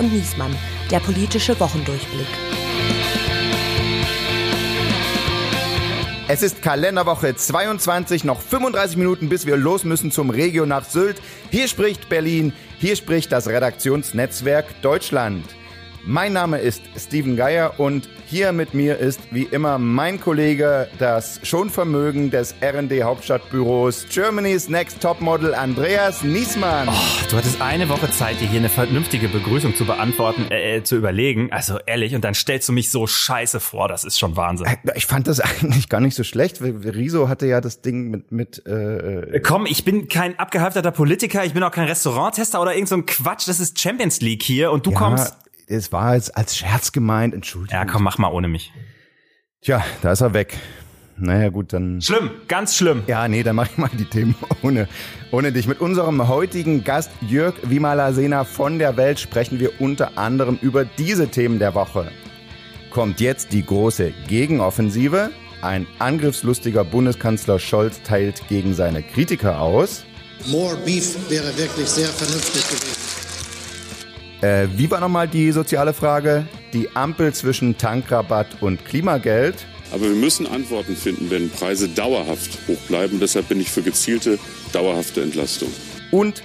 und Niesmann, der politische Wochendurchblick. Es ist Kalenderwoche 22, noch 35 Minuten, bis wir los müssen zum Regio nach Sylt. Hier spricht Berlin, hier spricht das Redaktionsnetzwerk Deutschland. Mein Name ist Steven Geier und hier mit mir ist wie immer mein Kollege, das Schonvermögen des R&D Hauptstadtbüros Germany's Next Topmodel Andreas Niesmann. Oh, du hattest eine Woche Zeit, dir hier eine vernünftige Begrüßung zu beantworten, äh, äh, zu überlegen. Also ehrlich, und dann stellst du mich so scheiße vor, das ist schon Wahnsinn. Äh, ich fand das eigentlich gar nicht so schlecht. Riso hatte ja das Ding mit mit. Äh, äh Komm, ich bin kein abgehalfterter Politiker, ich bin auch kein Restauranttester oder irgend so ein Quatsch. Das ist Champions League hier und du ja, kommst es war jetzt als Scherz gemeint, Entschuldigung. Ja, komm, mach mal ohne mich. Tja, da ist er weg. Naja, gut, dann. Schlimm, ganz schlimm. Ja, nee, dann mach ich mal die Themen ohne, ohne dich. Mit unserem heutigen Gast Jörg Vimalasena von der Welt sprechen wir unter anderem über diese Themen der Woche. Kommt jetzt die große Gegenoffensive? Ein angriffslustiger Bundeskanzler Scholz teilt gegen seine Kritiker aus. More Beef wäre wirklich sehr vernünftig gewesen. Äh, wie war nochmal die soziale Frage? Die Ampel zwischen Tankrabatt und Klimageld. Aber wir müssen Antworten finden, wenn Preise dauerhaft hoch bleiben. Deshalb bin ich für gezielte, dauerhafte Entlastung. Und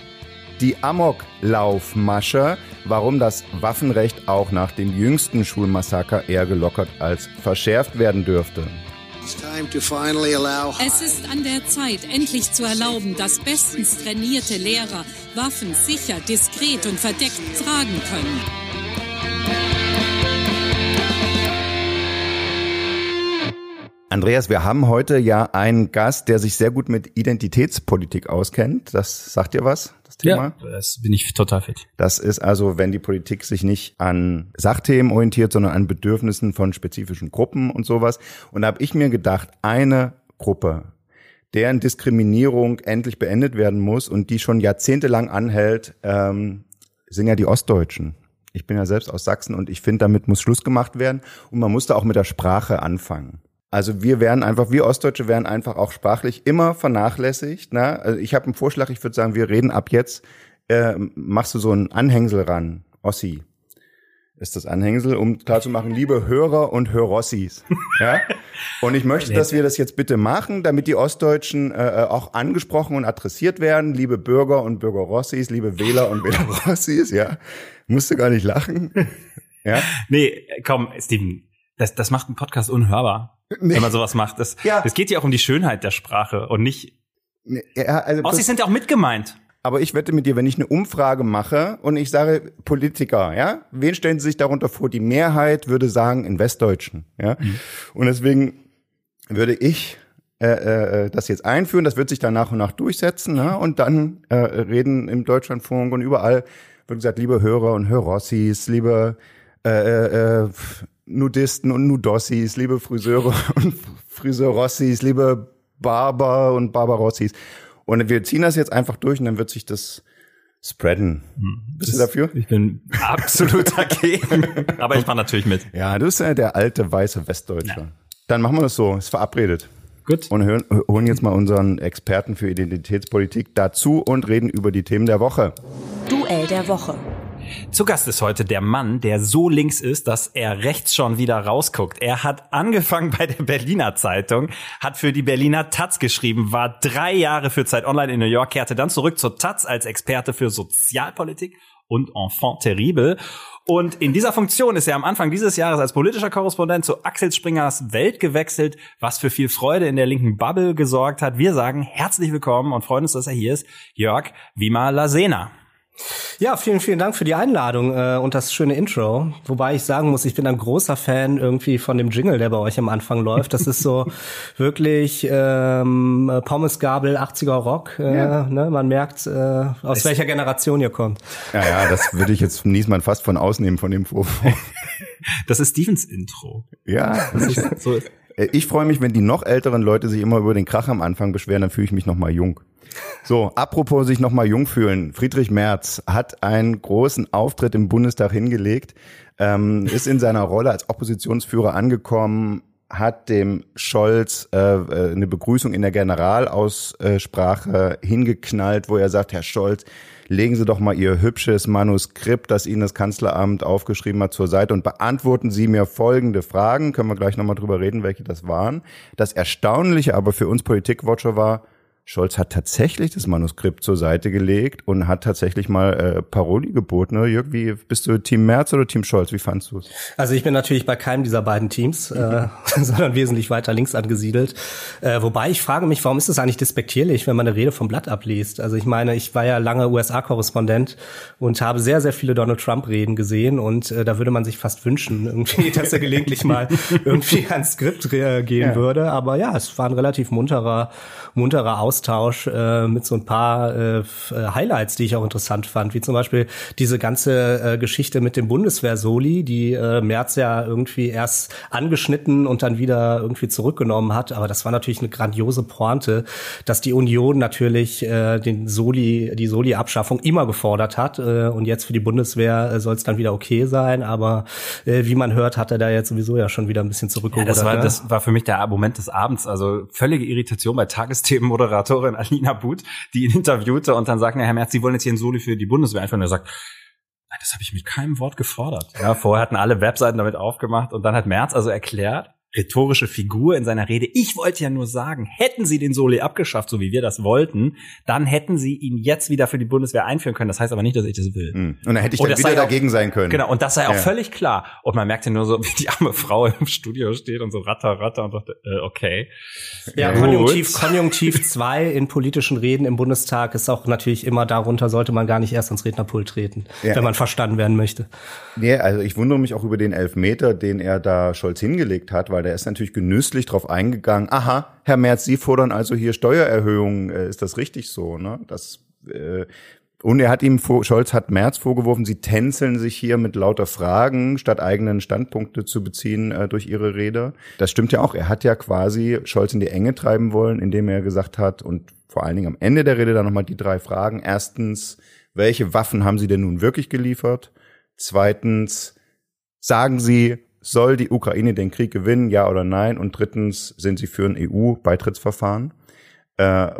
die Amoklaufmasche, warum das Waffenrecht auch nach dem jüngsten Schulmassaker eher gelockert als verschärft werden dürfte. Es ist an der Zeit, endlich zu erlauben, dass bestens trainierte Lehrer Waffen sicher, diskret und verdeckt tragen können. Andreas, wir haben heute ja einen Gast, der sich sehr gut mit Identitätspolitik auskennt. Das sagt dir was? das Thema? Ja, das bin ich total fit. Das ist also, wenn die Politik sich nicht an Sachthemen orientiert, sondern an Bedürfnissen von spezifischen Gruppen und sowas. Und da habe ich mir gedacht, eine Gruppe, deren Diskriminierung endlich beendet werden muss und die schon jahrzehntelang anhält, ähm, sind ja die Ostdeutschen. Ich bin ja selbst aus Sachsen und ich finde, damit muss Schluss gemacht werden und man muss da auch mit der Sprache anfangen. Also wir werden einfach, wir Ostdeutsche werden einfach auch sprachlich immer vernachlässigt. Ne? Also ich habe einen Vorschlag, ich würde sagen, wir reden ab jetzt, äh, machst du so ein Anhängsel ran, Ossi ist das Anhängsel, um klarzumachen, liebe Hörer und Hörossis. Ja? Und ich möchte, dass wir das jetzt bitte machen, damit die Ostdeutschen äh, äh auch angesprochen und adressiert werden. Liebe Bürger und Bürgerossis, liebe Wähler und Wählerossis, ja. Musst du gar nicht lachen. Ja? Nee, komm, Steven, das, das macht einen Podcast unhörbar nee. wenn man sowas macht. Das, ja. das geht ja auch um die Schönheit der Sprache und nicht. Ja, also Ossis sind ja auch mitgemeint. Aber ich wette mit dir, wenn ich eine Umfrage mache und ich sage Politiker, ja, wen stellen Sie sich darunter vor? Die Mehrheit würde sagen in Westdeutschen, ja. Mhm. Und deswegen würde ich äh, äh, das jetzt einführen. Das wird sich dann nach und nach durchsetzen, ne? Und dann äh, reden im Deutschlandfunk und überall wird gesagt, liebe Hörer und Hörossis, liebe äh, äh, äh Nudisten und Nudossis, liebe Friseure und Friseurossis, liebe Barber und Barbarossis. Und wir ziehen das jetzt einfach durch und dann wird sich das spreaden. Hm. Bist das, du dafür? Ich bin absolut dagegen. Aber ich mache natürlich mit. Ja, du bist ja der alte weiße Westdeutsche. Ja. Dann machen wir das so, ist verabredet. Gut. Und hören, holen jetzt mal unseren Experten für Identitätspolitik dazu und reden über die Themen der Woche. Duell der Woche. Zu Gast ist heute der Mann, der so links ist, dass er rechts schon wieder rausguckt. Er hat angefangen bei der Berliner Zeitung, hat für die Berliner Taz geschrieben, war drei Jahre für Zeit Online in New York, kehrte dann zurück zur Taz als Experte für Sozialpolitik und Enfant terrible. Und in dieser Funktion ist er am Anfang dieses Jahres als politischer Korrespondent zu Axel Springers Welt gewechselt, was für viel Freude in der linken Bubble gesorgt hat. Wir sagen herzlich willkommen und freuen uns, dass er hier ist, Jörg Wima Lasena. Ja, vielen, vielen Dank für die Einladung äh, und das schöne Intro. Wobei ich sagen muss, ich bin ein großer Fan irgendwie von dem Jingle, der bei euch am Anfang läuft. Das ist so wirklich ähm, Pommesgabel 80er Rock. Äh, ja. ne? Man merkt, äh, aus es welcher Generation ihr kommt. Ja, ja, das würde ich jetzt Niesmann fast von ausnehmen von dem Vorwurf. Das ist Stevens Intro. Ja, das ist, so. Äh, ich freue mich, wenn die noch älteren Leute sich immer über den Krach am Anfang beschweren, dann fühle ich mich noch mal jung. So, apropos sich nochmal jung fühlen. Friedrich Merz hat einen großen Auftritt im Bundestag hingelegt, ähm, ist in seiner Rolle als Oppositionsführer angekommen, hat dem Scholz äh, äh eine Begrüßung in der Generalaussprache hingeknallt, wo er sagt, Herr Scholz, legen Sie doch mal Ihr hübsches Manuskript, das Ihnen das Kanzleramt aufgeschrieben hat, zur Seite und beantworten Sie mir folgende Fragen. Können wir gleich nochmal drüber reden, welche das waren. Das Erstaunliche aber für uns Politikwatcher war, Scholz hat tatsächlich das Manuskript zur Seite gelegt und hat tatsächlich mal äh, Paroli geboten. Ne? Jörg, wie bist du Team Merz oder Team Scholz? Wie fandst du es? Also ich bin natürlich bei keinem dieser beiden Teams, äh, sondern wesentlich weiter links angesiedelt. Äh, wobei ich frage mich, warum ist es eigentlich despektierlich, wenn man eine Rede vom Blatt abliest? Also ich meine, ich war ja lange USA-Korrespondent und habe sehr, sehr viele Donald Trump-Reden gesehen und äh, da würde man sich fast wünschen, irgendwie, dass er gelegentlich mal irgendwie ans Skript reagieren ja. würde. Aber ja, es war ein relativ munterer, munterer Aus Austausch äh, mit so ein paar äh, Highlights, die ich auch interessant fand, wie zum Beispiel diese ganze äh, Geschichte mit dem Bundeswehr-Soli, die äh, Merz ja irgendwie erst angeschnitten und dann wieder irgendwie zurückgenommen hat. Aber das war natürlich eine grandiose Pointe, dass die Union natürlich äh, den Soli, die Soli-Abschaffung immer gefordert hat. Äh, und jetzt für die Bundeswehr äh, soll es dann wieder okay sein. Aber äh, wie man hört, hat er da jetzt sowieso ja schon wieder ein bisschen zurückgerudert. Ja, das, war, ne? das war für mich der Moment des Abends. Also völlige Irritation bei Tagesthemenmoderatoren Moderatorin Alina But, die ihn interviewte und dann sagt, Herr Merz, Sie wollen jetzt hier ein Soli für die Bundeswehr einführen. Und er sagt, nein, das habe ich mit keinem Wort gefordert. Ja, vorher hatten alle Webseiten damit aufgemacht und dann hat Merz also erklärt, rhetorische Figur in seiner Rede. Ich wollte ja nur sagen, hätten sie den Soli abgeschafft, so wie wir das wollten, dann hätten sie ihn jetzt wieder für die Bundeswehr einführen können. Das heißt aber nicht, dass ich das will. Hm. Und dann hätte ich dann wieder dagegen auch, sein können. Genau, und das sei auch ja. völlig klar. Und man merkte nur so, wie die arme Frau im Studio steht und so ratter, ratter und dachte, äh, okay. Ja, Gut. Konjunktiv, Konjunktiv 2 in politischen Reden im Bundestag ist auch natürlich immer darunter, sollte man gar nicht erst ans Rednerpult treten, ja. wenn man verstanden werden möchte. Nee, also ich wundere mich auch über den Elfmeter, den er da Scholz hingelegt hat, weil der ist natürlich genüsslich drauf eingegangen. Aha, Herr Merz, Sie fordern also hier Steuererhöhungen. Äh, ist das richtig so? Ne? Das äh, und er hat ihm, Scholz hat Merz vorgeworfen, sie tänzeln sich hier mit lauter Fragen, statt eigenen Standpunkte zu beziehen äh, durch ihre Rede. Das stimmt ja auch. Er hat ja quasi Scholz in die Enge treiben wollen, indem er gesagt hat, und vor allen Dingen am Ende der Rede dann nochmal die drei Fragen. Erstens, welche Waffen haben Sie denn nun wirklich geliefert? Zweitens, sagen Sie, soll die Ukraine den Krieg gewinnen, ja oder nein? Und drittens, sind Sie für ein EU-Beitrittsverfahren? Äh,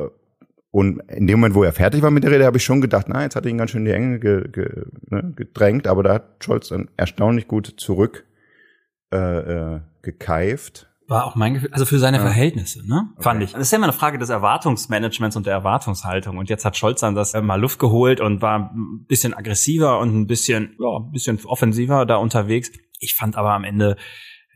und in dem Moment, wo er fertig war mit der Rede, habe ich schon gedacht, na, jetzt hat er ihn ganz schön in die Enge ge, ge, ne, gedrängt, aber da hat Scholz dann erstaunlich gut zurück äh, äh, gekeift. War auch mein Gefühl, also für seine ja. Verhältnisse, ne? Okay. Fand ich. Das ist ja immer eine Frage des Erwartungsmanagements und der Erwartungshaltung. Und jetzt hat Scholz dann das äh, mal Luft geholt und war ein bisschen aggressiver und ein bisschen, ja, ein bisschen offensiver da unterwegs. Ich fand aber am Ende,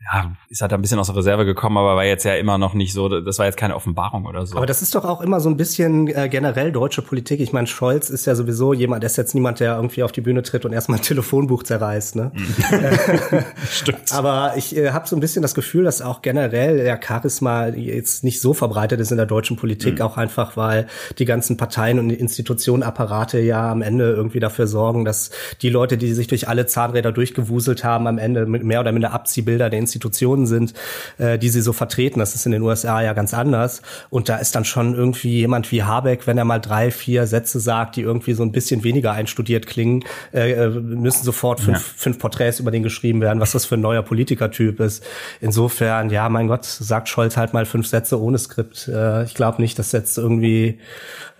ja, ist halt ein bisschen aus der Reserve gekommen, aber war jetzt ja immer noch nicht so, das war jetzt keine Offenbarung oder so. Aber das ist doch auch immer so ein bisschen äh, generell deutsche Politik. Ich meine, Scholz ist ja sowieso jemand, der ist jetzt niemand, der irgendwie auf die Bühne tritt und erstmal ein Telefonbuch zerreißt. Ne? Mhm. Stimmt. Aber ich äh, habe so ein bisschen das Gefühl, dass auch generell der Charisma jetzt nicht so verbreitet ist in der deutschen Politik, mhm. auch einfach, weil die ganzen Parteien und Institutionenapparate ja am Ende irgendwie dafür sorgen, dass die Leute, die sich durch alle Zahnräder durchgewuselt haben, am Ende mit mehr oder minder Abziehbilder der Institutionen sind, äh, die sie so vertreten. Das ist in den USA ja ganz anders. Und da ist dann schon irgendwie jemand wie Habeck, wenn er mal drei, vier Sätze sagt, die irgendwie so ein bisschen weniger einstudiert klingen, äh, äh müssen sofort fünf, ja. fünf Porträts über den geschrieben werden, was das für ein neuer Politikertyp ist. Insofern, ja, mein Gott, sagt Scholz halt mal fünf Sätze ohne Skript. Äh, ich glaube nicht, dass jetzt irgendwie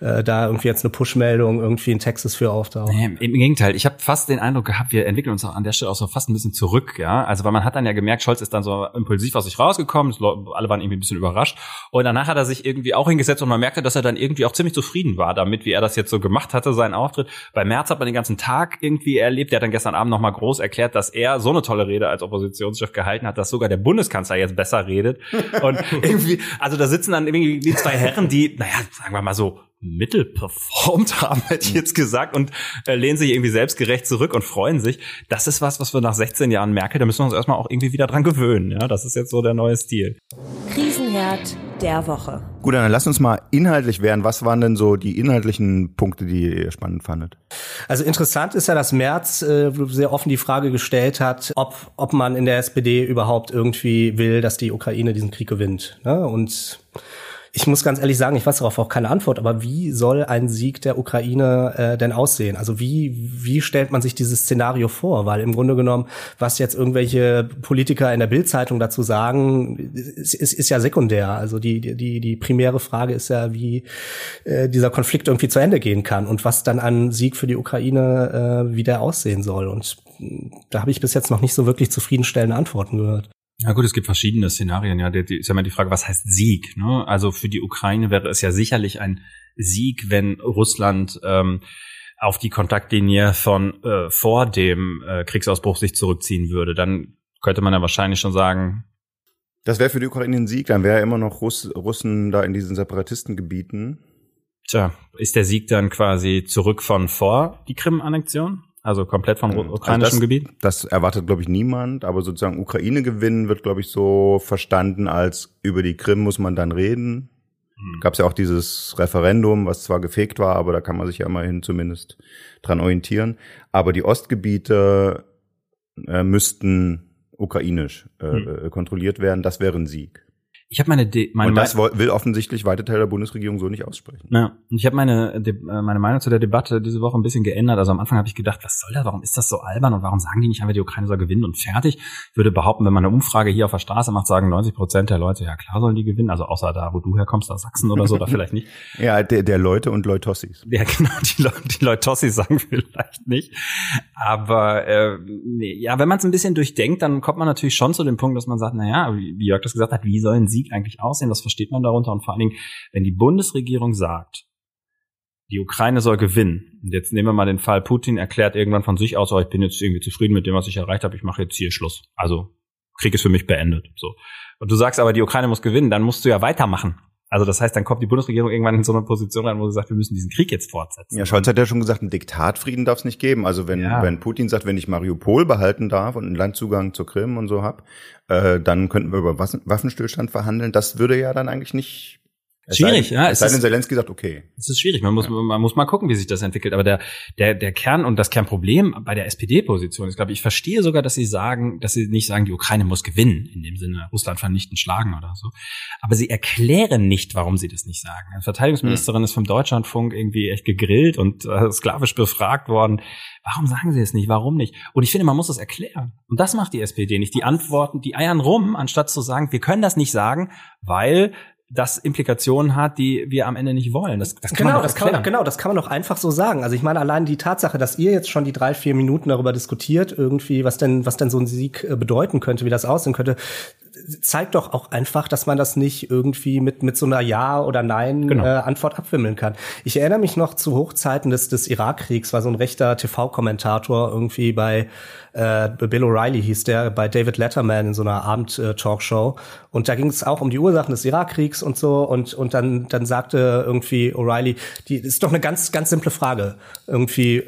äh, da irgendwie jetzt eine Push-Meldung irgendwie in Texas für auftaucht. Nee, Im Gegenteil, ich habe fast den Eindruck gehabt, wir entwickeln uns auch an der Stelle auch so fast ein bisschen zurück, ja. Also weil man hat dann ja gemerkt, Scholz ist dann so impulsiv aus sich rausgekommen, alle waren irgendwie ein bisschen überrascht. Und danach hat er sich irgendwie auch hingesetzt und man merkte, dass er dann irgendwie auch ziemlich zufrieden war damit, wie er das jetzt so gemacht hatte, seinen Auftritt. Bei Merz hat man den ganzen Tag irgendwie erlebt. Der hat dann gestern Abend nochmal groß erklärt, dass er so eine tolle Rede als Oppositionschef gehalten hat, dass sogar der Bundeskanzler jetzt besser redet. Und irgendwie, also da sitzen dann irgendwie die zwei Herren, die, naja, sagen wir mal so, mittel performt haben, hätte ich jetzt gesagt, und äh, lehnen sich irgendwie selbstgerecht zurück und freuen sich. Das ist was, was wir nach 16 Jahren merken. Da müssen wir uns erstmal auch irgendwie wieder dran gewöhnen. Ja, das ist jetzt so der neue Stil. Krisenherd der Woche. Gut, dann lass uns mal inhaltlich werden. Was waren denn so die inhaltlichen Punkte, die ihr spannend fandet? Also interessant ist ja, dass Merz äh, sehr offen die Frage gestellt hat, ob, ob man in der SPD überhaupt irgendwie will, dass die Ukraine diesen Krieg gewinnt. Ne? Und Ich muss ganz ehrlich sagen, ich weiß darauf auch keine Antwort, aber wie soll ein Sieg der Ukraine äh, denn aussehen? Also wie, wie stellt man sich dieses Szenario vor? Weil im Grunde genommen, was jetzt irgendwelche Politiker in der Bildzeitung dazu sagen, ist, ist, ist ja sekundär. Also die, die, die primäre Frage ist ja, wie äh, dieser Konflikt irgendwie zu Ende gehen kann und was dann ein Sieg für die Ukraine äh, wieder aussehen soll. Und da habe ich bis jetzt noch nicht so wirklich zufriedenstellende Antworten gehört. Ja gut, es gibt verschiedene Szenarien. Ja, die, die, ist ja immer die Frage, was heißt Sieg? Ne? Also für die Ukraine wäre es ja sicherlich ein Sieg, wenn Russland ähm, auf die Kontaktlinie von äh, vor dem äh, Kriegsausbruch sich zurückziehen würde. Dann könnte man ja wahrscheinlich schon sagen. Das wäre für die Ukraine ein Sieg. Dann wäre ja immer noch Russ, Russen da in diesen Separatistengebieten. Tja, ist der Sieg dann quasi zurück von vor die Krim-Annexion? Also komplett vom Also ukrainischen das, Gebiet? Das erwartet, glaube ich, niemand. Aber sozusagen Ukraine gewinnen wird, glaube ich, so verstanden als über die Krim muss man dann reden. Hm. Gab es ja auch dieses Referendum, was zwar gefegt war, aber da kann man sich ja immerhin zumindest dran orientieren. Aber die Ostgebiete äh, müssten ukrainisch äh, Hm. äh, kontrolliert werden. Das wäre ein Sieg. Ich habe meine, De meine Und das will offensichtlich weite Teil der Bundesregierung so nicht aussprechen. Ja, und ich habe meine, De äh, meine Meinung zu der Debatte diese Woche ein bisschen geändert. Also am Anfang habe ich gedacht, was soll das, warum ist das so albern und warum sagen die nicht einfach, die Ukraine soll gewinnen und fertig? Ich würde behaupten, wenn man eine Umfrage hier auf der Straße macht, sagen 90 Prozent der Leute, ja klar sollen die gewinnen, also außer da, wo du herkommst, da Sachsen oder so, da vielleicht nicht. Ja, der, der Leute und Leutossis. Ja, genau, die, Leute, die Leutossis sagen vielleicht nicht. Aber äh, nee, ja, wenn man es ein bisschen durchdenkt, dann kommt man natürlich schon zu dem Punkt, dass man sagt, na ja, wie Jörg das gesagt hat, wie soll ein Sieg eigentlich aussehen? Was versteht man darunter? Und vor allen Dingen, wenn die Bundesregierung sagt, die Ukraine soll gewinnen. Und jetzt nehmen wir mal den Fall, Putin erklärt irgendwann von sich aus, oh, ich bin jetzt irgendwie zufrieden mit dem, was ich erreicht habe, ich mache jetzt hier Schluss. Also Krieg ist für mich beendet. So. Und du sagst aber, die Ukraine muss gewinnen, dann musst du ja weitermachen. Also das heißt, dann kommt die Bundesregierung irgendwann in so eine Position rein, wo sie sagt, wir müssen diesen Krieg jetzt fortsetzen. Ja, Scholz hat ja schon gesagt, einen Diktatfrieden darf es nicht geben. Also wenn, Ja. wenn Putin sagt, wenn ich Mariupol behalten darf und einen Landzugang zur Krim und so hab, äh, dann könnten wir über Waffen- Waffenstillstand verhandeln. Das würde ja dann eigentlich nicht. Es Schwierig, sei, ja, Es sei ist- denn, Zelensky sagt, okay. Es ist schwierig. Man muss, man muss mal gucken, wie sich das entwickelt. Aber der, der, der Kern und das Kernproblem bei der SPD-Position ist, glaube ich, ich verstehe sogar, dass sie sagen, dass sie nicht sagen, die Ukraine muss gewinnen, in dem Sinne Russland vernichten, schlagen oder so. Aber sie erklären nicht, warum sie das nicht sagen. Die Verteidigungsministerin ist vom Deutschlandfunk irgendwie echt gegrillt und äh, sklavisch befragt worden. Warum sagen sie es nicht? Warum nicht? Und ich finde, man muss das erklären. Und das macht die SPD nicht. Die antworten, die eiern rum, anstatt zu sagen, wir können das nicht sagen, weil das Implikationen hat, die wir am Ende nicht wollen. Das, das kann man Genau, doch das kann man, genau, das kann man doch einfach so sagen. Also ich meine, allein die Tatsache, dass ihr jetzt schon die drei, vier Minuten darüber diskutiert, irgendwie, was denn, was denn so ein Sieg äh, bedeuten könnte, wie das aussehen könnte, zeigt doch auch einfach, dass man das nicht irgendwie mit, mit so einer Ja- oder Nein Genau. äh, Antwort abwimmeln kann. Ich erinnere mich noch zu Hochzeiten des, des Irakkriegs, war so ein rechter TV-Kommentator irgendwie bei äh, Bill O'Reilly hieß der, bei David Letterman in so einer Abend-Talkshow. Und da ging es auch um die Ursachen des Irakkriegs und so. Und, und dann, dann sagte irgendwie O'Reilly, die das ist doch eine ganz, ganz simple Frage. Irgendwie,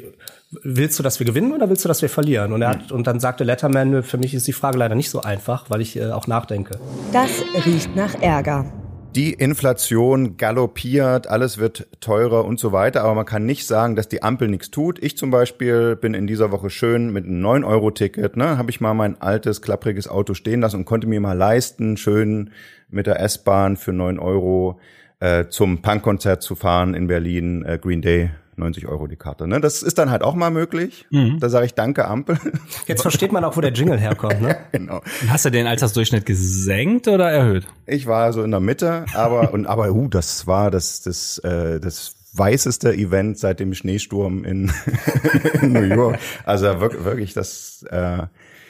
willst du, dass wir gewinnen oder willst du, dass wir verlieren? Und, er hat, und dann sagte Letterman, für mich ist die Frage leider nicht so einfach, weil ich äh, auch nachdenke. Das riecht nach Ärger. Die Inflation galoppiert, alles wird teurer und so weiter, aber man kann nicht sagen, dass die Ampel nichts tut. Ich zum Beispiel bin in dieser Woche schön mit einem 9-Euro-Ticket, ne, habe ich mal mein altes, klappriges Auto stehen lassen und konnte mir mal leisten, schön mit der S-Bahn für 9 Euro äh, zum Punkkonzert zu fahren in Berlin, äh, Green Day. 90 Euro die Karte. Ne? Das ist dann halt auch mal möglich. Da sage ich danke, Ampel. Jetzt versteht man auch, wo der Jingle herkommt, ne? genau. Hast du den Altersdurchschnitt gesenkt oder erhöht? Ich war so in der Mitte, aber und aber uh, das war das das äh, das weißeste Event seit dem Schneesturm in, in New York. Also wirklich, wirklich das äh,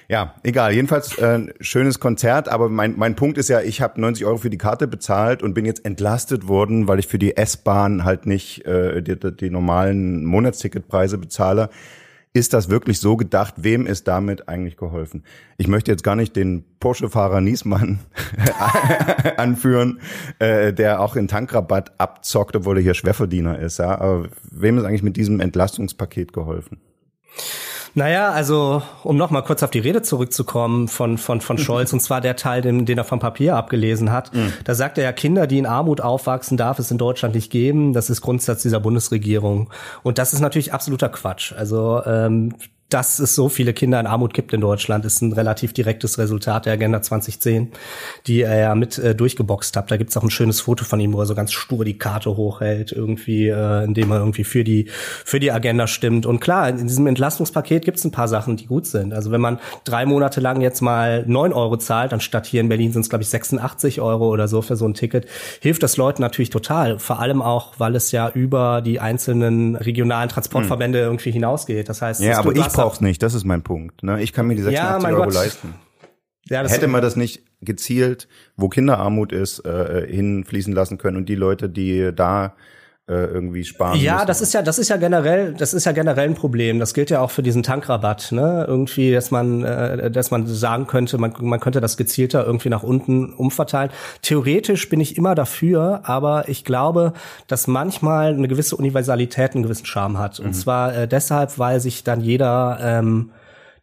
ja, egal. Jedenfalls äh, schönes Konzert, aber mein, mein Punkt ist ja, ich habe 90 Euro für die Karte bezahlt und bin jetzt entlastet worden, weil ich für die S-Bahn halt nicht äh, die, die normalen Monatsticketpreise bezahle. Ist das wirklich so gedacht? Wem ist damit eigentlich geholfen? Ich möchte jetzt gar nicht den Porsche-Fahrer Niesmann anführen, äh, der auch in Tankrabatt abzockt, obwohl er hier Schwerverdiener ist. Ja? Aber wem ist eigentlich mit diesem Entlastungspaket geholfen? Naja, also um noch mal kurz auf die Rede zurückzukommen von von von Scholz und zwar der Teil, den, den er vom Papier abgelesen hat. Da sagt er ja, Kinder, die in Armut aufwachsen, darf es in Deutschland nicht geben. Das ist Grundsatz dieser Bundesregierung und das ist natürlich absoluter Quatsch. Also ähm, dass es so viele Kinder in Armut gibt in Deutschland, ist ein relativ direktes Resultat der Agenda 2010, die er ja mit äh, durchgeboxt hat. Da gibt's auch ein schönes Foto von ihm, wo er so ganz stur die Karte hochhält, irgendwie, äh, indem er irgendwie für die für die Agenda stimmt. Und klar, in diesem Entlastungspaket gibt's ein paar Sachen, die gut sind. Also wenn man drei Monate lang jetzt mal neun Euro zahlt, anstatt hier in Berlin sind es glaube ich 86 Euro oder so für so ein Ticket, hilft das Leuten natürlich total. Vor allem auch, weil es ja über die einzelnen regionalen Transportverbände hm. irgendwie hinausgeht. Das heißt, ja, aber ich brauch's nicht. Das ist mein Punkt. Ne? Ich kann mir die 86 ja, Euro Gott. leisten. Ja, Hätte man das nicht gezielt, wo Kinderarmut ist, äh, hinfließen lassen können und die Leute, die da irgendwie sparen. Ja, müssen. das ist ja, das ist ja generell, das ist ja generell ein Problem. Das gilt ja auch für diesen Tankrabatt, ne? Irgendwie, dass man, äh, dass man sagen könnte, man, man könnte das gezielter irgendwie nach unten umverteilen. Theoretisch bin ich immer dafür, aber ich glaube, dass manchmal eine gewisse Universalität einen gewissen Charme hat. Und mhm. zwar äh, deshalb, weil sich dann jeder ähm,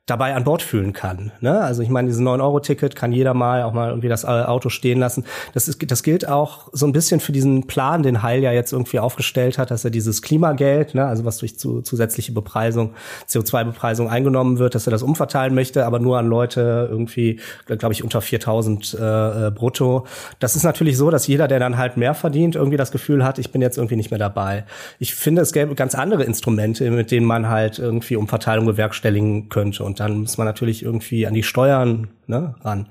dabei an Bord fühlen kann. Ne? Also ich meine, dieses 9-Euro-Ticket kann jeder mal auch mal irgendwie das Auto stehen lassen. Das, ist, das gilt auch so ein bisschen für diesen Plan, den Heil ja jetzt irgendwie aufgestellt hat, dass er dieses Klimageld, ne, also was durch zu, zusätzliche Bepreisung, CO2-Bepreisung eingenommen wird, dass er das umverteilen möchte, aber nur an Leute irgendwie, glaube ich, unter 4000 äh, äh, brutto. Das ist natürlich so, dass jeder, der dann halt mehr verdient, irgendwie das Gefühl hat, ich bin jetzt irgendwie nicht mehr dabei. Ich finde, es gäbe ganz andere Instrumente, mit denen man halt irgendwie Umverteilung bewerkstelligen könnte. Und dann muss man natürlich irgendwie an die Steuern ne, ran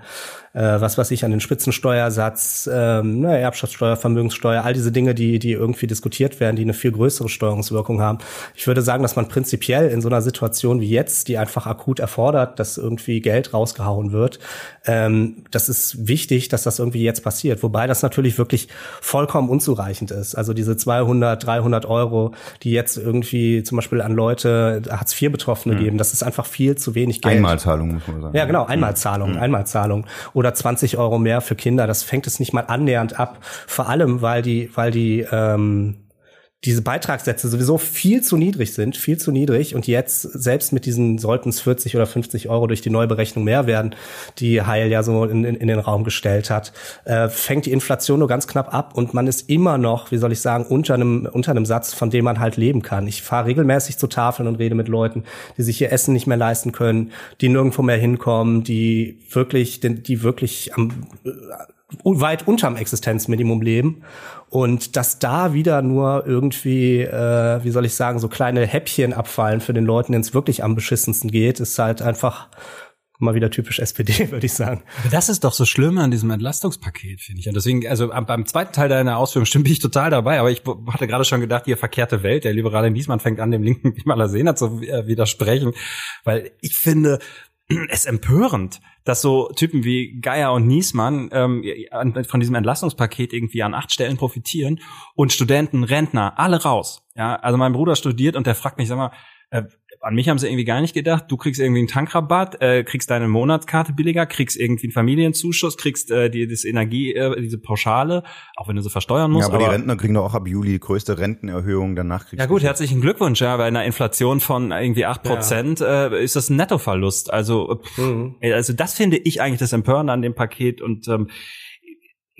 äh, was weiß ich, an den Spitzensteuersatz, ähm, ne, Erbschaftssteuer, Vermögenssteuer, all diese Dinge, die, die irgendwie diskutiert werden, die eine viel größere Steuerungswirkung haben. Ich würde sagen, dass man prinzipiell in so einer Situation wie jetzt, die einfach akut erfordert, dass irgendwie Geld rausgehauen wird, ähm, das ist wichtig, dass das irgendwie jetzt passiert. Wobei das natürlich wirklich vollkommen unzureichend ist. Also diese 200, 300 Euro, die jetzt irgendwie zum Beispiel an Leute, Hartz-IV-Betroffene mhm. geben, das ist einfach viel zu wenig Geld. Einmalzahlung, muss man sagen. Ja, genau, Einmalzahlung, mhm. Einmalzahlung oder 20 Euro mehr für Kinder. Das fängt es nicht mal annähernd ab. Vor allem, weil die, weil die ähm, diese Beitragssätze sowieso viel zu niedrig sind, viel zu niedrig und jetzt selbst mit diesen sollten es 40 oder 50 Euro durch die Neuberechnung mehr werden, die Heil ja so in, in, in den Raum gestellt hat, äh, fängt die Inflation nur ganz knapp ab und man ist immer noch, wie soll ich sagen, unter einem unter einem Satz, von dem man halt leben kann. Ich fahre regelmäßig zu Tafeln und rede mit Leuten, die sich ihr Essen nicht mehr leisten können, die nirgendwo mehr hinkommen, die wirklich, die wirklich am äh, weit unterm Existenzminimum leben und dass da wieder nur irgendwie, äh, wie soll ich sagen, so kleine Häppchen abfallen für den Leuten, denen es wirklich am beschissensten geht, ist halt einfach mal wieder typisch SPD, würde ich sagen. Das ist doch so schlimm an diesem Entlastungspaket, finde ich. Und deswegen, also beim zweiten Teil deiner Ausführung stimme ich total dabei, aber ich hatte gerade schon gedacht, hier verkehrte Welt, der liberale Niesmann fängt an, dem linken Wimaler Sehner zu äh, widersprechen, weil ich finde, es empörend, dass so Typen wie Geier und Niesmann ähm, von diesem Entlastungspaket irgendwie an acht Stellen profitieren und Studenten, Rentner, alle raus. Ja, also mein Bruder studiert und der fragt mich, sag mal, äh, an mich haben sie irgendwie gar nicht gedacht. Du kriegst irgendwie einen Tankrabatt, äh, kriegst deine Monatskarte billiger, kriegst irgendwie einen Familienzuschuss, kriegst äh, die, das Energie, äh, diese Pauschale, auch wenn du sie versteuern musst. Ja, aber, aber die Rentner kriegen doch auch ab Juli die größte Rentenerhöhung, danach kriegst Ja gut, herzlichen Glückwunsch, ja, bei einer Inflation von irgendwie acht Prozent ja. äh, ist das ein Nettoverlust. Also, pff, mhm. also das finde ich eigentlich das Empörende an dem Paket und ähm,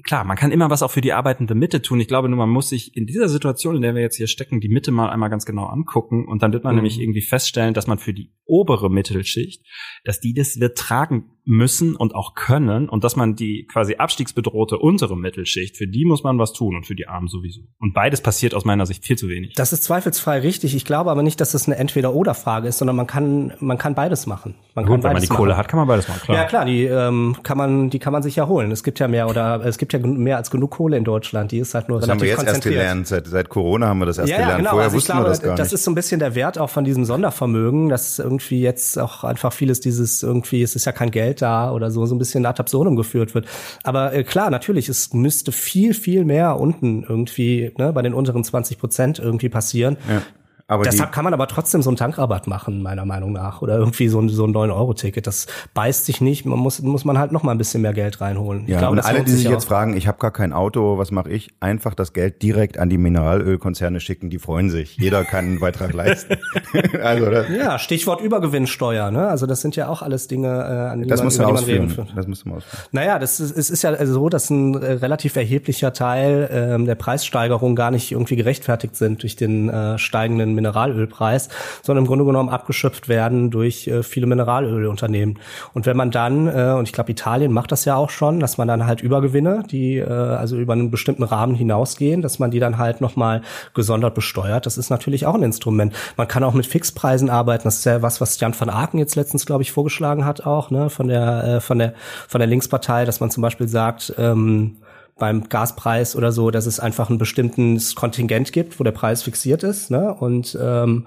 klar, man kann immer was auch für die arbeitende Mitte tun. Ich glaube nur, man muss sich in dieser Situation, in der wir jetzt hier stecken, die Mitte mal einmal ganz genau angucken und dann wird man mhm. nämlich irgendwie feststellen, dass man für die obere Mittelschicht, dass die das wird tragen müssen und auch können und dass man die quasi abstiegsbedrohte untere Mittelschicht, für die muss man was tun und für die Armen sowieso. Und beides passiert aus meiner Sicht viel zu wenig. Das ist zweifelsfrei richtig. Ich glaube aber nicht, dass das eine Entweder-Oder-Frage ist, sondern man kann, man kann beides machen. Man Gut, wenn man die machen. Kohle hat, kann man beides machen, klar. Ja, klar, die ähm, kann man, die kann man sich ja holen. Es gibt ja mehr oder es gibt ja mehr als genug Kohle in Deutschland. Die ist halt nur das relativ haben wir jetzt erst gelernt. Seit, seit Corona haben wir das erst ja, gelernt. Genau. Vorher also wussten glaube, wir das gar nicht. Das ist so ein bisschen der Wert auch von diesem Sondervermögen, dass irgendwie jetzt auch einfach vieles dieses irgendwie, es ist ja kein Geld da oder so, so ein bisschen ad absurdum geführt wird. Aber äh, klar, natürlich, es müsste viel, viel mehr unten irgendwie, ne, bei den unteren 20 Prozent irgendwie passieren. Ja. Aber Deshalb kann man aber trotzdem so einen Tankrabatt machen, meiner Meinung nach. Oder irgendwie so ein, so ein 9-Euro-Ticket. Das beißt sich nicht. Man muss, muss man halt noch mal ein bisschen mehr Geld reinholen. Ja, glaube, und alle, die sich jetzt fragen, ich habe gar kein Auto, was mache ich? Einfach das Geld direkt an die Mineralölkonzerne schicken, die freuen sich. Jeder kann einen Beitrag leisten. also, das ja, Stichwort Übergewinnsteuer. Ne? Also das sind ja auch alles Dinge, äh, an die das man, musst über man reden kann. Das musst du mal ausführen. Naja, das ist, es ist ja so, dass ein äh, relativ erheblicher Teil ähm, der Preissteigerung gar nicht irgendwie gerechtfertigt sind durch den äh, steigenden Mineralölpreis, sondern im Grunde genommen abgeschöpft werden durch äh, viele Mineralölunternehmen. Und wenn man dann, äh, und ich glaube, Italien macht das ja auch schon, dass man dann halt Übergewinne, die äh, also über einen bestimmten Rahmen hinausgehen, dass man die dann halt nochmal gesondert besteuert, das ist natürlich auch ein Instrument. Man kann auch mit Fixpreisen arbeiten, das ist ja was, was Jan van Aken jetzt letztens, glaube ich, vorgeschlagen hat auch, ne, von der, äh, von der, von der Linkspartei, dass man zum Beispiel sagt, ähm, beim Gaspreis oder so, dass es einfach ein bestimmtes Kontingent gibt, wo der Preis fixiert ist, ne? Und ähm,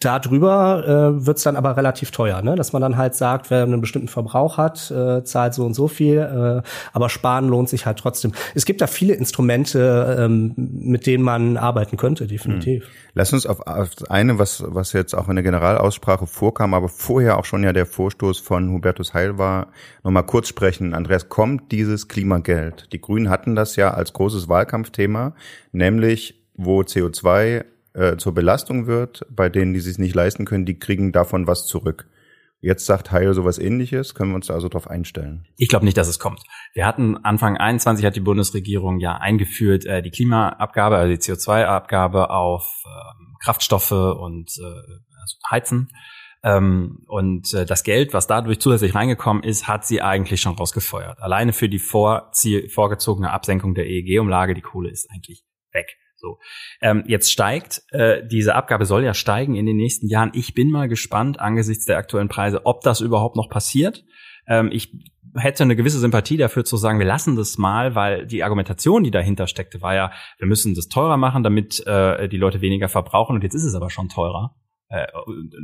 darüber äh, wird es dann aber relativ teuer, ne? dass man dann halt sagt, wer einen bestimmten Verbrauch hat, äh, zahlt so und so viel, äh, aber sparen lohnt sich halt trotzdem. Es gibt da viele Instrumente, ähm, mit denen man arbeiten könnte, definitiv. Hm. Lass uns auf, auf eine, was, was jetzt auch in der Generalaussprache vorkam, aber vorher auch schon ja der Vorstoß von Hubertus Heil war, nochmal kurz sprechen. Andreas, kommt dieses Klimageld? Die Grünen hatten das ja als großes Wahlkampfthema, nämlich wo CO2 äh, zur Belastung wird, bei denen, die sich nicht leisten können, die kriegen davon was zurück. Jetzt sagt Heil sowas ähnliches, können wir uns da also darauf einstellen? Ich glaube nicht, dass es kommt. Wir hatten Anfang 21 hat die Bundesregierung ja eingeführt äh, die Klimaabgabe, also die CO2-Abgabe auf äh, Kraftstoffe und äh, also Heizen. Ähm, und äh, das Geld, was dadurch zusätzlich reingekommen ist, hat sie eigentlich schon rausgefeuert. Alleine für die vorzie- vorgezogene Absenkung der EEG-Umlage, die Kohle ist eigentlich weg. So, ähm, jetzt steigt äh, diese Abgabe soll ja steigen in den nächsten Jahren. Ich bin mal gespannt angesichts der aktuellen Preise, ob das überhaupt noch passiert. Ähm, ich hätte eine gewisse Sympathie dafür zu sagen, wir lassen das mal, weil die Argumentation, die dahinter steckte, war ja, wir müssen das teurer machen, damit äh, die Leute weniger verbrauchen. Und jetzt ist es aber schon teurer. Äh,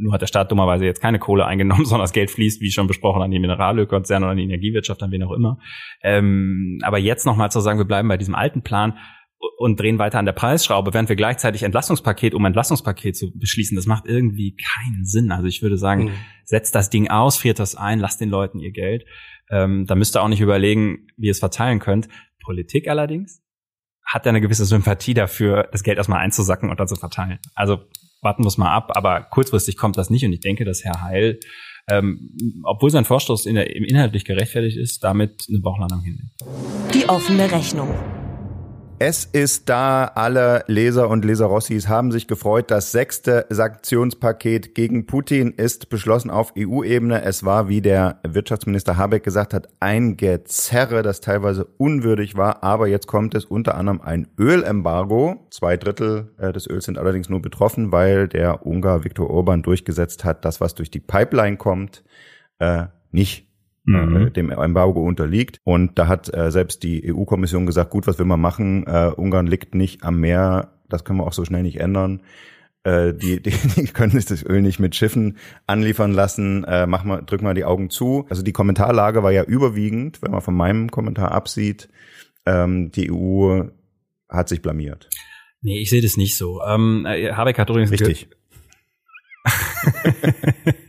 nur hat der Staat dummerweise jetzt keine Kohle eingenommen, sondern das Geld fließt, wie schon besprochen, an die Mineralölkonzerne oder an die Energiewirtschaft, an wen auch immer. Ähm, aber jetzt nochmal zu sagen, wir bleiben bei diesem alten Plan, und drehen weiter an der Preisschraube, während wir gleichzeitig Entlastungspaket um Entlastungspaket zu beschließen. Das macht irgendwie keinen Sinn. Also ich würde sagen, mhm. setzt das Ding aus, friert das ein, lasst den Leuten ihr Geld. Ähm, da müsst ihr auch nicht überlegen, wie ihr es verteilen könnt. Politik allerdings hat ja eine gewisse Sympathie dafür, das Geld erstmal einzusacken und dann zu verteilen. Also warten wir es mal ab, aber kurzfristig kommt das nicht und ich denke, dass Herr Heil, ähm, obwohl sein Vorstoß in der, inhaltlich gerechtfertigt ist, damit eine Bauchlandung hinnimmt. Die offene Rechnung. Es ist da, alle Leser und Leserossis haben sich gefreut. Das sechste Sanktionspaket gegen Putin ist beschlossen auf EU-Ebene. Es war, wie der Wirtschaftsminister Habeck gesagt hat, ein Gezerre, das teilweise unwürdig war. Aber jetzt kommt es unter anderem ein Ölembargo. Zwei Drittel äh, des Öls sind allerdings nur betroffen, weil der Ungar Viktor Orban durchgesetzt hat, das, was durch die Pipeline kommt, äh, nicht mhm. äh, dem Embargo unterliegt. Und da hat äh, selbst die EU-Kommission gesagt, gut, was will man machen? Äh, Ungarn liegt nicht am Meer, das können wir auch so schnell nicht ändern. Äh, die, die, die können sich das Öl nicht mit Schiffen anliefern lassen. Äh, mach mal, drück mal die Augen zu. Also die Kommentarlage war ja überwiegend, wenn man von meinem Kommentar absieht, ähm, die EU hat sich blamiert. Nee, ich sehe das nicht so. Ähm, äh, Habeck hat übrigens Richtig.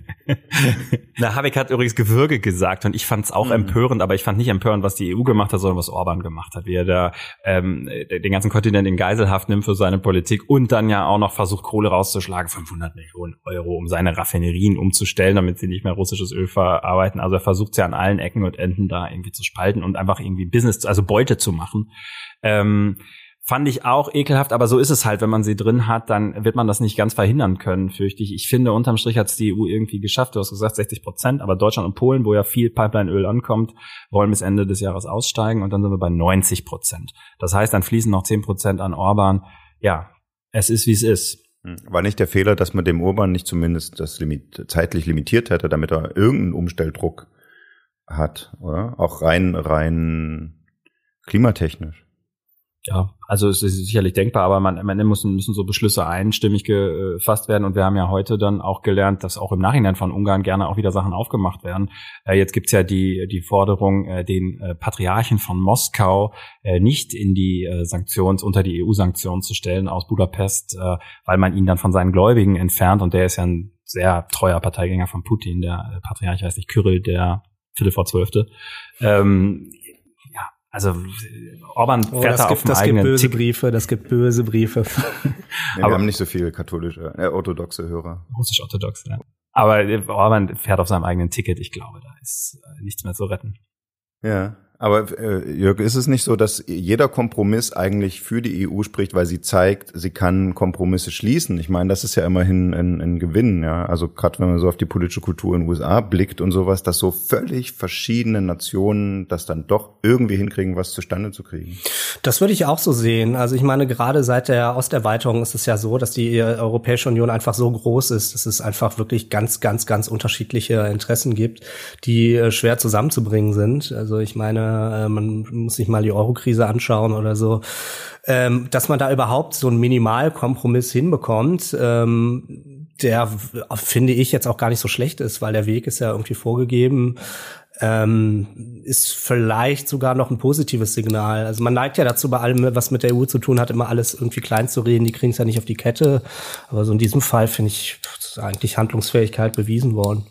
Na, Habeck hat übrigens Gewürge gesagt und ich fand es auch mhm. empörend, aber ich fand nicht empörend, was die EU gemacht hat, sondern was Orban gemacht hat, wie er da ähm, den ganzen Kontinent in Geiselhaft nimmt für seine Politik und dann ja auch noch versucht, Kohle rauszuschlagen, 500 Millionen Euro, um seine Raffinerien umzustellen, damit sie nicht mehr russisches Öl verarbeiten. Also er versucht ja an allen Ecken und Enden da irgendwie zu spalten und einfach irgendwie Business, also Beute zu machen. Ähm, Fand ich auch ekelhaft, aber so ist es halt, wenn man sie drin hat, dann wird man das nicht ganz verhindern können, fürchte ich. Ich finde, unterm Strich hat es die EU irgendwie geschafft. Du hast gesagt 60 Prozent, aber Deutschland und Polen, wo ja viel Pipelineöl ankommt, wollen bis Ende des Jahres aussteigen und dann sind wir bei 90 Prozent. Das heißt, dann fließen noch 10 Prozent an Orban. Ja, es ist, wie es ist. Hm. War nicht der Fehler, dass man dem Orban nicht zumindest das Limit, zeitlich limitiert hätte, damit er irgendeinen Umstelldruck hat, oder? Auch rein, rein klimatechnisch. Ja, also es ist sicherlich denkbar, aber man, am Ende müssen, müssen so Beschlüsse einstimmig gefasst werden. Und wir haben ja heute dann auch gelernt, dass auch im Nachhinein von Ungarn gerne auch wieder Sachen aufgemacht werden. Äh, jetzt gibt's ja die, die Forderung, äh, den äh, Patriarchen von Moskau äh, nicht in die äh, Sanktions, unter die EU-Sanktionen zu stellen aus Budapest, weil man ihn dann von seinen Gläubigen entfernt. Und der ist ja ein sehr treuer Parteigänger von Putin, der Patriarch heißt nicht Kyrill, der Viertel vor Zwölfte. Ähm, also Orban oh, fährt da gibt, auf dem das eigenen gibt böse Tick. Briefe, das gibt böse Briefe. nee, wir haben nicht so viele katholische, äh, orthodoxe Hörer. Russisch-orthodox, ja. Aber Orban fährt auf seinem eigenen Ticket. Ich glaube, da ist äh, nichts mehr zu retten. Ja. Aber äh, Jörg, ist es nicht so, dass jeder Kompromiss eigentlich für die EU spricht, weil sie zeigt, sie kann Kompromisse schließen? Ich meine, das ist ja immerhin ein, ein Gewinn, ja. Also gerade wenn man so auf die politische Kultur in den USA blickt und sowas, dass so völlig verschiedene Nationen das dann doch irgendwie hinkriegen, was zustande zu kriegen. Das würde ich auch so sehen. Also ich meine, gerade seit der Osterweiterung ist es ja so, dass die Europäische Union einfach so groß ist, dass es einfach wirklich ganz, ganz, ganz unterschiedliche Interessen gibt, die äh, schwer zusammenzubringen sind. Also ich meine, äh, man muss sich mal die Eurokrise anschauen oder so, ähm, dass man da überhaupt so einen Minimalkompromiss hinbekommt, ähm, der finde ich jetzt auch gar nicht so schlecht ist, weil der Weg ist ja irgendwie vorgegeben. Ähm, ist vielleicht sogar noch ein positives Signal. Also man neigt ja dazu, bei allem, was mit der EU zu tun hat, immer alles irgendwie klein zu reden. Die kriegen es ja nicht auf die Kette. Aber so in diesem Fall finde ich eigentlich Handlungsfähigkeit bewiesen worden.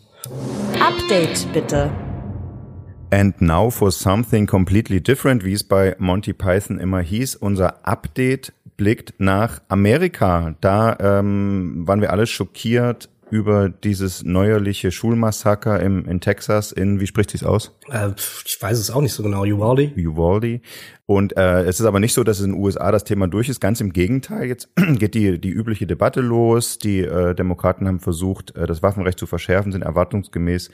Update bitte. And now for something completely different, wie es bei Monty Python immer hieß. Unser Update blickt nach Amerika. Da ähm, waren wir alle schockiert über dieses neuerliche Schulmassaker im, in Texas in, wie spricht sich's aus? Äh, ich weiß es auch nicht so genau, Uvalde. Uvalde. Und äh, es ist aber nicht so, dass in den USA das Thema durch ist. Ganz im Gegenteil. Jetzt geht die, die übliche Debatte los. Die äh, Demokraten haben versucht, äh, das Waffenrecht zu verschärfen, sind erwartungsgemäß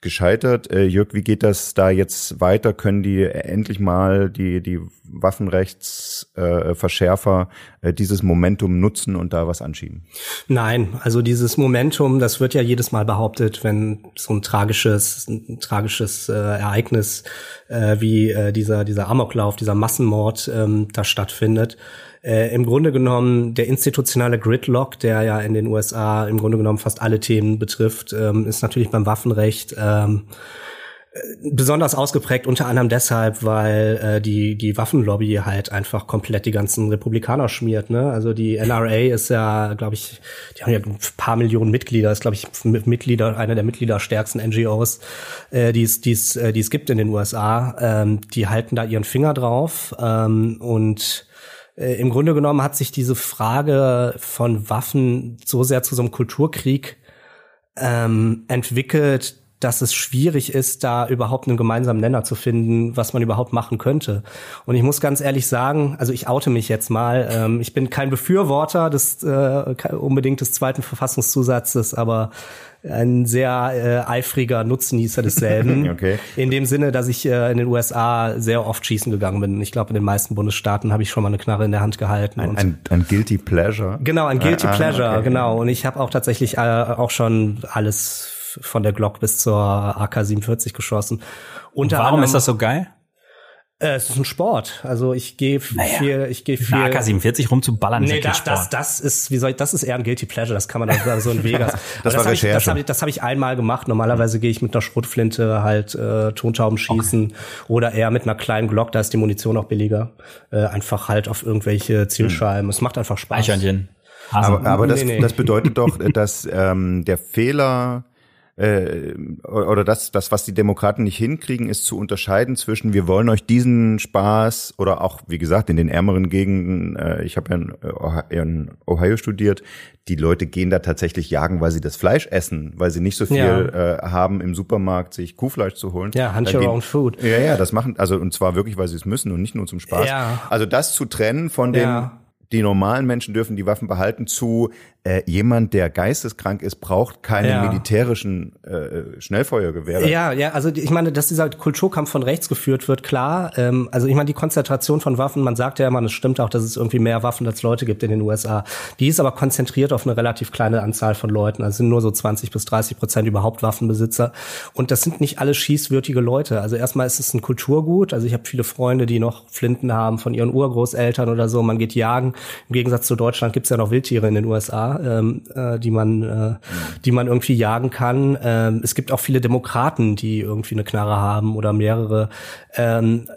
gescheitert. Äh, Jörg, wie geht das da jetzt weiter? Können die endlich mal die, die Waffenrechtsverschärfer äh, äh, dieses Momentum nutzen und da was anschieben? Nein, also dieses Momentum, das wird ja jedes Mal behauptet, wenn so ein tragisches, ein tragisches äh, Ereignis äh, wie äh, dieser, dieser Amoklauf, dieser Massenmord ähm, da stattfindet. Äh, Im Grunde genommen der institutionelle Gridlock, der ja in den USA im Grunde genommen fast alle Themen betrifft, ähm, ist natürlich beim Waffenrecht ähm, besonders ausgeprägt unter anderem deshalb, weil äh, die die Waffenlobby halt einfach komplett die ganzen Republikaner schmiert. Ne? Also die NRA ist ja, glaube ich, die haben ja ein paar Millionen Mitglieder, ist glaube ich Mitglieder einer der Mitgliederstärksten NGOs, äh, die es die es äh, die es gibt in den USA. Ähm, die halten da ihren Finger drauf ähm, und äh, im Grunde genommen hat sich diese Frage von Waffen so sehr zu so einem Kulturkrieg ähm, entwickelt, dass es schwierig ist, da überhaupt einen gemeinsamen Nenner zu finden, was man überhaupt machen könnte. Und ich muss ganz ehrlich sagen, also ich oute mich jetzt mal, ähm, ich bin kein Befürworter des äh, unbedingt des zweiten Verfassungszusatzes, aber ein sehr äh, eifriger Nutznießer desselben. okay. In dem Sinne, dass ich äh, in den USA sehr oft schießen gegangen bin. Ich glaube, in den meisten Bundesstaaten habe ich schon mal eine Knarre in der Hand gehalten. Ein, ein, ein Guilty Pleasure. Genau, ein Guilty ah, Pleasure, okay. genau. Und ich habe auch tatsächlich äh, auch schon alles von der Glock bis zur AK-47 geschossen. Unter Warum anderem, ist das so geil? Äh, es ist ein Sport. Also ich gehe naja, viel, ich gehe viel. AK-47 rumzuballern nee, das, das, das ist, wie soll ich, das ist eher ein guilty pleasure. Das kann man dann so in Vegas. das, das habe ich, das hab ich, das hab ich einmal gemacht. Normalerweise gehe ich mit einer Schrotflinte halt äh, Tontauben schießen okay. oder eher mit einer kleinen Glock. Da ist die Munition auch billiger. Äh, einfach halt auf irgendwelche Zielscheiben. Hm. Es macht einfach Spaß. Eichhörnchen. Aber, aber das, nee, nee. das bedeutet doch, dass ähm, der Fehler äh, oder das, das, was die Demokraten nicht hinkriegen, ist zu unterscheiden zwischen, wir wollen euch diesen Spaß oder auch, wie gesagt, in den ärmeren Gegenden, äh, ich habe ja in, äh, Ohio studiert, die Leute gehen da tatsächlich jagen, weil sie das Fleisch essen, weil sie nicht so viel ja. äh, haben im Supermarkt, sich Kuhfleisch zu holen. Ja, your own food. Ja, ja, das machen, also und zwar wirklich, weil sie es müssen und nicht nur zum Spaß. Ja. Also das zu trennen von den ja die normalen Menschen dürfen die Waffen behalten zu äh, jemand, der geisteskrank ist, braucht keine ja. militärischen äh, Schnellfeuergewehre. Ja, ja, also ich meine, dass dieser Kulturkampf von rechts geführt wird, klar. Ähm, also ich meine, die Konzentration von Waffen, man sagt ja immer, es stimmt auch, dass es irgendwie mehr Waffen als Leute gibt in den USA. Die ist aber konzentriert auf eine relativ kleine Anzahl von Leuten. Also sind nur so 20 bis 30 Prozent überhaupt Waffenbesitzer. Und das sind nicht alle schießwürdige Leute. Also erstmal ist es ein Kulturgut. Also ich habe viele Freunde, die noch Flinten haben von ihren Urgroßeltern oder so. Man geht jagen. Im Gegensatz zu Deutschland gibt's ja noch Wildtiere in den USA ähm, äh, die man, äh, die man irgendwie jagen kann. Ähm, es gibt auch viele Demokraten, die irgendwie eine Knarre haben oder mehrere. Ähm,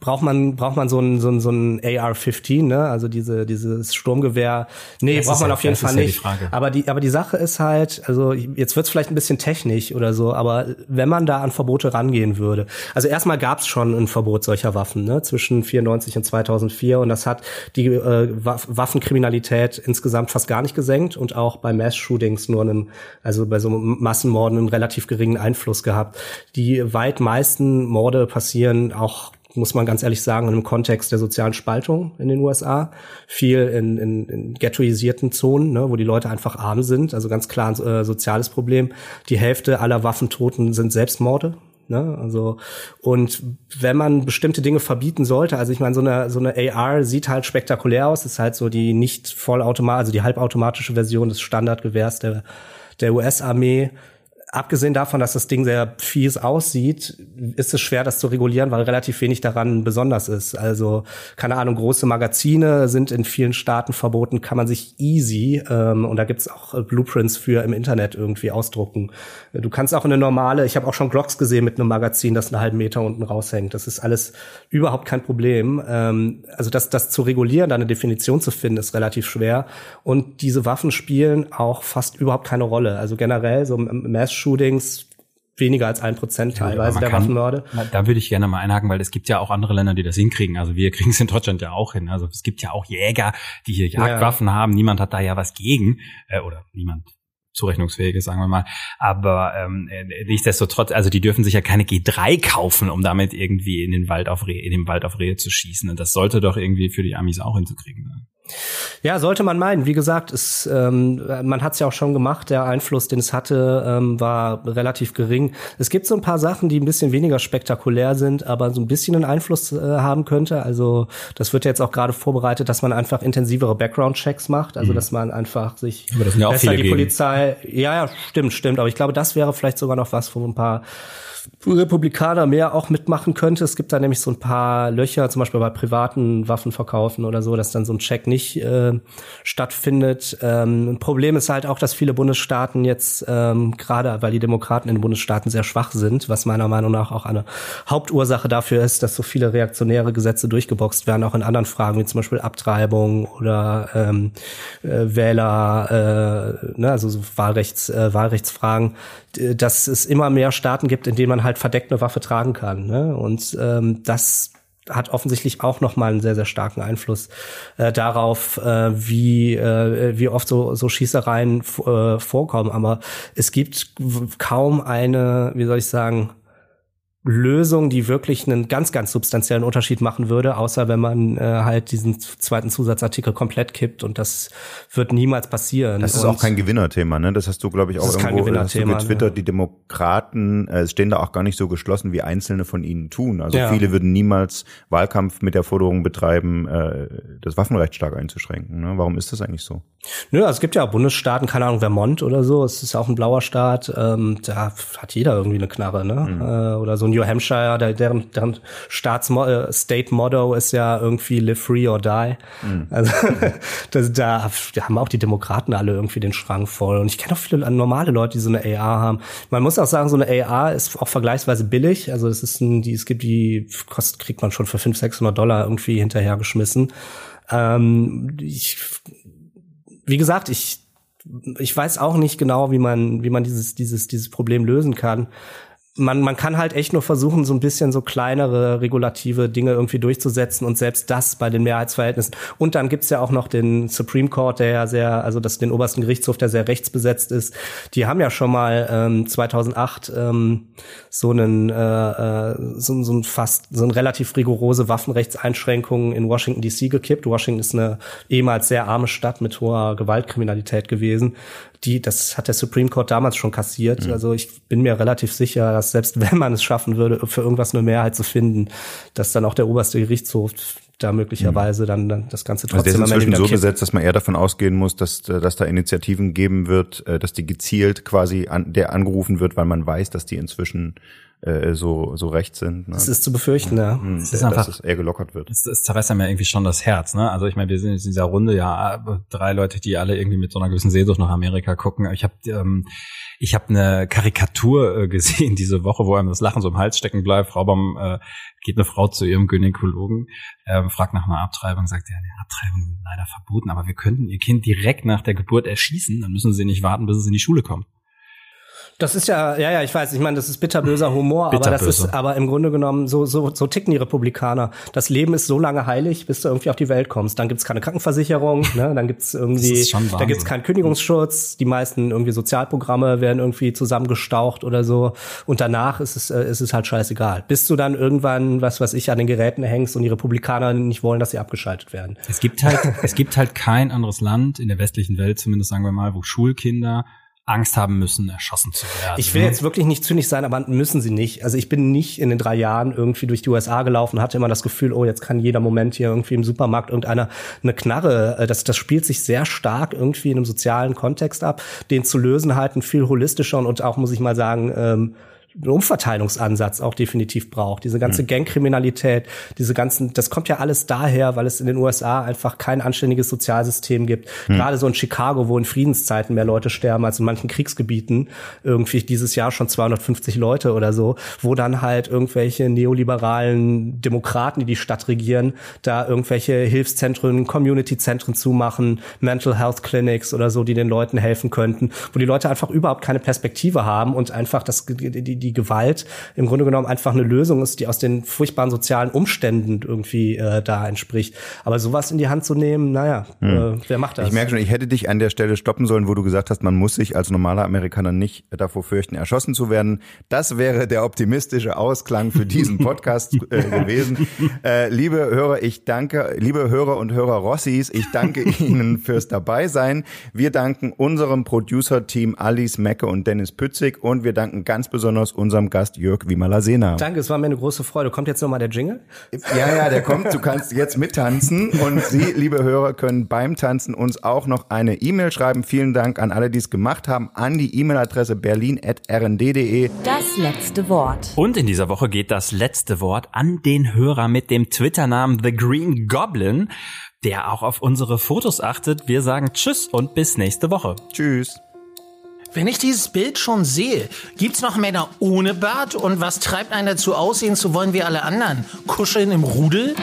braucht man braucht man so ein so ein, so ein AR-15, ne? Also diese dieses Sturmgewehr. Nee, das braucht man ja, auf jeden Fall nicht. Ja die aber die aber die Sache ist halt, also jetzt wird's vielleicht ein bisschen technisch oder so, aber wenn man da an Verbote rangehen würde. Also erstmal gab's schon ein Verbot solcher Waffen, ne? Zwischen 94 und 2004 und das hat die äh, Waffenkriminalität insgesamt fast gar nicht gesenkt gesenkt und auch bei Mass-Shootings nur einen, also bei so Massenmorden einen relativ geringen Einfluss gehabt. Die weit meisten Morde passieren auch muss man ganz ehrlich sagen, im Kontext der sozialen Spaltung in den USA. Viel in, in, in ghettoisierten Zonen, ne, wo die Leute einfach arm sind. Also ganz klar ein äh, soziales Problem. Die Hälfte aller Waffentoten sind Selbstmorde. Ne? Also und wenn man bestimmte Dinge verbieten sollte, also ich meine, so eine so eine AR sieht halt spektakulär aus, ist halt so die nicht vollautomatische, also die halbautomatische Version des Standardgewehrs der der US-Armee abgesehen davon, dass das Ding sehr fies aussieht, ist es schwer, das zu regulieren, weil relativ wenig daran besonders ist. Also, keine Ahnung, große Magazine sind in vielen Staaten verboten, kann man sich easy, ähm, und da gibt's auch äh, Blueprints für im Internet irgendwie ausdrucken. Du kannst auch eine normale, ich habe auch schon Glocks gesehen mit einem Magazin, das einen halben Meter unten raushängt. Das ist alles überhaupt kein Problem. Ähm, also das, das zu regulieren, da eine Definition zu finden, ist relativ schwer. Und diese Waffen spielen auch fast überhaupt keine Rolle. Also generell so Mass Shootings weniger als ein Prozent teilweise ja, der kann, Waffenmorde. Da würde ich gerne mal einhaken, weil es gibt ja auch andere Länder, die das hinkriegen. Also wir kriegen es in Deutschland ja auch hin. Also es gibt ja auch Jäger, die hier Jagdwaffen ja. haben. Niemand hat da ja was gegen. Äh, oder niemand zurechnungsfähiges, sagen wir mal. Aber ähm, äh, nichtsdestotrotz, also die dürfen sich ja keine G3 kaufen, um damit irgendwie in den Wald auf Rehe, in den Wald auf Rehe zu schießen. Und das sollte doch irgendwie für die Amis auch hinzukriegen sein. Ja, sollte man meinen. Wie gesagt, es, ähm, man hat es ja auch schon gemacht. Der Einfluss, den es hatte, ähm, war relativ gering. Es gibt so ein paar Sachen, die ein bisschen weniger spektakulär sind, aber so ein bisschen einen Einfluss äh, haben könnte. Also das wird jetzt auch gerade vorbereitet, dass man einfach intensivere Background-Checks macht. Also mhm. dass man einfach sich sind ja besser die. Polizei. Ja, ja, stimmt, stimmt. Aber ich glaube, das wäre vielleicht sogar noch was, wo ein paar Republikaner mehr auch mitmachen könnte. Es gibt da nämlich so ein paar Löcher, zum Beispiel bei privaten Waffenverkaufen oder so, dass dann so ein Check nicht äh, stattfindet. Ähm, Problem ist halt auch, dass viele Bundesstaaten jetzt, ähm, gerade weil die Demokraten in den Bundesstaaten sehr schwach sind, was meiner Meinung nach auch eine Hauptursache dafür ist, dass so viele reaktionäre Gesetze durchgeboxt werden, auch in anderen Fragen, wie zum Beispiel Abtreibung oder ähm, äh, Wähler, äh, ne, also so Wahlrechts, äh, Wahlrechtsfragen, dass es immer mehr Staaten gibt, in denen man halt verdeckt eine Waffe tragen kann. Ne? Und ähm, das hat offensichtlich auch noch mal einen sehr sehr starken Einfluss äh, darauf, äh, wie äh, wie oft so so Schießereien äh, vorkommen. Aber es gibt kaum eine, wie soll ich sagen, Lösung, die wirklich einen ganz, ganz substanziellen Unterschied machen würde, außer wenn man äh, halt diesen zweiten Zusatzartikel komplett kippt und das wird niemals passieren. Das ist und auch kein Gewinnerthema, ne? Das hast du, glaube ich, auch das ist irgendwo kein hast du getwittert. Ne? Die Demokraten äh, stehen da auch gar nicht so geschlossen, wie Einzelne von ihnen tun. Also ja. viele würden niemals Wahlkampf mit der Forderung betreiben, äh, das Waffenrecht stark einzuschränken. Ne? Warum ist das eigentlich so? Nö, also es gibt ja Bundesstaaten, keine Ahnung, Vermont oder so, es ist auch ein blauer Staat, ähm, da hat jeder irgendwie eine Knarre, ne? Mhm. Äh, oder so New Hampshire, der, deren, deren Staatsmo äh, State Motto ist ja irgendwie live free or die. Mhm. Also das, da, da haben auch die Demokraten alle irgendwie den Schrank voll. Und ich kenne auch viele normale Leute, die so eine AR haben. Man muss auch sagen, so eine AR ist auch vergleichsweise billig. Also es ist ein, die, es gibt die, kostet, kriegt man schon für 500, 600 Dollar irgendwie hinterhergeschmissen. Ähm, ich, wie gesagt, ich ich weiß auch nicht genau, wie man, wie man dieses, dieses, dieses Problem lösen kann man, man kann halt echt nur versuchen, so ein bisschen so kleinere regulative Dinge irgendwie durchzusetzen und selbst das bei den Mehrheitsverhältnissen. Und dann gibt's ja auch noch den Supreme Court, der ja sehr, also das den obersten Gerichtshof, der sehr rechtsbesetzt ist. Die haben ja schon mal ähm, 2008 ähm, so einen äh, äh, so, so ein fast so ein relativ rigorose Waffenrechtseinschränkungen in Washington D.C. gekippt. Washington ist eine ehemals sehr arme Stadt mit hoher Gewaltkriminalität gewesen die, das hat der Supreme Court damals schon kassiert. Mhm. Also ich bin mir relativ sicher, dass selbst wenn man es schaffen würde, für irgendwas eine Mehrheit zu finden, dass dann auch der oberste Gerichtshof da möglicherweise dann, dann das Ganze trotzdem also der ist inzwischen so besetzt, dass man eher davon ausgehen muss, dass, dass da Initiativen geben wird, äh, dass die gezielt quasi an, der angerufen wird, weil man weiß, dass die inzwischen äh, so so recht sind. Ne? Das ist zu befürchten, ja. Mhm, das ist einfach, dass es eher gelockert wird. Das, das zerreißt einem ja irgendwie schon das Herz. Ne? Also ich meine, wir sind jetzt in dieser Runde ja drei Leute, die alle irgendwie mit so einer gewissen Sehnsucht nach Amerika gucken. Ich habe ähm, ich habe eine Karikatur äh, gesehen diese Woche, wo einem das Lachen so im Hals stecken bleibt. Frau Baum äh, geht eine Frau zu ihrem Gynäkologen, äh, fragt nach einer Abtreibung, sagt ja, die Abtreibung ist leider verboten, aber wir könnten ihr Kind direkt nach der Geburt erschießen, dann müssen sie nicht warten, bis es in die Schule kommt. Das ist ja, ja, ja, ich weiß, ich meine, das ist bitterböser Humor, aber das ist, aber im Grunde genommen, so, so, so ticken die Republikaner. Das Leben ist so lange heilig, bis du irgendwie auf die Welt kommst. Dann gibt's keine Krankenversicherung, ne? dann gibt's irgendwie, da gibt's keinen Kündigungsschutz, die meisten irgendwie Sozialprogramme werden irgendwie zusammengestaucht oder so. Und danach ist es, äh, ist es halt scheißegal. Bis du dann irgendwann, was weiß ich, an den Geräten hängst und die Republikaner nicht wollen, dass sie abgeschaltet werden. Es gibt halt, es gibt halt kein anderes Land in der westlichen Welt, zumindest sagen wir mal, wo Schulkinder Angst haben müssen, erschossen zu werden. Ich will jetzt wirklich nicht zynisch sein, aber müssen sie nicht. Also ich bin nicht in den drei Jahren irgendwie durch die USA gelaufen, hatte immer das Gefühl, oh, jetzt kann jeder Moment hier irgendwie im Supermarkt irgendeiner eine Knarre. Äh, das, das spielt sich sehr stark irgendwie in einem sozialen Kontext ab. Den zu lösen halt ein viel holistischer und auch, muss ich mal sagen, ähm, einen Umverteilungsansatz auch definitiv braucht. Diese ganze mhm. Gangkriminalität, diese ganzen, das kommt ja alles daher, weil es in den USA einfach kein anständiges Sozialsystem gibt. Mhm. Gerade so in Chicago, wo in Friedenszeiten mehr Leute sterben als in manchen Kriegsgebieten, irgendwie dieses Jahr schon 250 Leute oder so, wo dann halt irgendwelche neoliberalen Demokraten, die die Stadt regieren, da irgendwelche Hilfszentren, Community-Zentren zumachen, Mental Health Clinics oder so, die den Leuten helfen könnten, wo die Leute einfach überhaupt keine Perspektive haben und einfach das, die, die die Gewalt im Grunde genommen einfach eine Lösung ist, die aus den furchtbaren sozialen Umständen irgendwie äh, da entspricht. Aber sowas in die Hand zu nehmen, naja, hm. äh, wer macht das? Ich merke schon, ich hätte dich an der Stelle stoppen sollen, wo du gesagt hast, man muss sich als normaler Amerikaner nicht davor fürchten, erschossen zu werden. Das wäre der optimistische Ausklang für diesen Podcast äh, gewesen. Äh, liebe Hörer, ich danke, liebe Hörer und Hörer Rossis, ich danke Ihnen fürs Dabeisein. Wir danken unserem Producer-Team Alice Mecke und Dennis Pützig und wir danken ganz besonders unserem Gast Jörg Wimalasena. Danke, es war mir eine große Freude. Kommt jetzt nochmal der Jingle? Ja, ja, der kommt. Du kannst jetzt mittanzen und Sie, liebe Hörer, können beim Tanzen uns auch noch eine E-Mail schreiben. Vielen Dank an alle, die es gemacht haben, an die E-Mail-Adresse berlin.rnd.de. Das letzte Wort. Und in dieser Woche geht das letzte Wort an den Hörer mit dem Twitter-Namen The Green Goblin, der auch auf unsere Fotos achtet. Wir sagen Tschüss und bis nächste Woche. Tschüss. Wenn ich dieses Bild schon sehe, gibt's noch Männer ohne Bart? Und was treibt einen dazu aussehen zu wollen wie alle anderen? Kuscheln im Rudel?